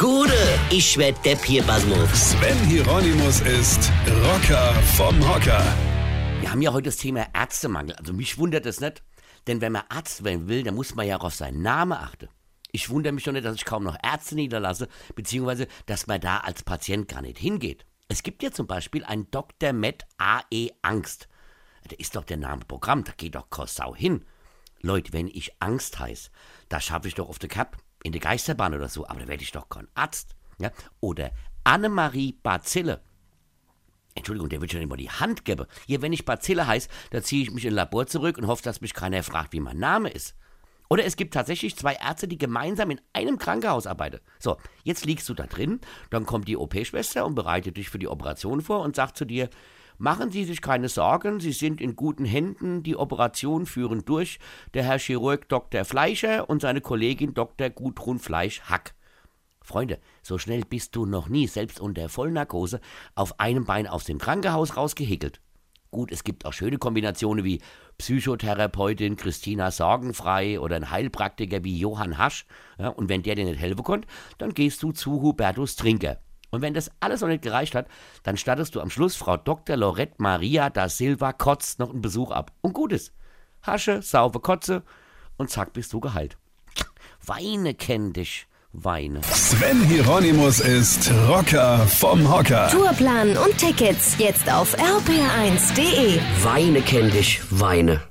Gude, ich werd Depp hier, Basmus. Sven Hieronymus ist Rocker vom Hocker. Wir haben ja heute das Thema Ärztemangel. Also mich wundert es nicht, denn wenn man Arzt werden will, dann muss man ja auch auf seinen Namen achten. Ich wundere mich schon nicht, dass ich kaum noch Ärzte niederlasse, beziehungsweise, dass man da als Patient gar nicht hingeht. Es gibt ja zum Beispiel einen Dr. Med A.E. Angst. Da ist doch der Name Programm, da geht doch Kossau hin. Leute, wenn ich Angst heiß, da schaffe ich doch auf der Cup, in der Geisterbahn oder so, aber da werde ich doch kein Arzt. Ja? Oder Annemarie Bazille. Entschuldigung, der wird schon immer die Hand geben. Hier, wenn ich Bazille heiß, da ziehe ich mich in Labor zurück und hoffe, dass mich keiner fragt, wie mein Name ist. Oder es gibt tatsächlich zwei Ärzte, die gemeinsam in einem Krankenhaus arbeiten. So, jetzt liegst du da drin, dann kommt die OP-Schwester und bereitet dich für die Operation vor und sagt zu dir, machen Sie sich keine Sorgen, Sie sind in guten Händen, die Operation führen durch der Herr Chirurg Dr. Fleischer und seine Kollegin Dr. Gudrun Fleisch-Hack. Freunde, so schnell bist du noch nie, selbst unter Vollnarkose, auf einem Bein aus dem Krankenhaus rausgehickelt. Gut, es gibt auch schöne Kombinationen wie Psychotherapeutin Christina Sorgenfrei oder ein Heilpraktiker wie Johann Hasch. Ja, und wenn der dir nicht helfen konnte, dann gehst du zu Hubertus Trinker. Und wenn das alles noch nicht gereicht hat, dann stattest du am Schluss Frau Dr. Lorette Maria da Silva Kotz noch einen Besuch ab. Und gut ist. Hasche, saufe Kotze und zack bist du geheilt. Weine kenn dich. Weine. Sven Hieronymus ist Rocker vom Hocker. Tourplan und Tickets jetzt auf rpr1.de. Weine kenn dich, Weine.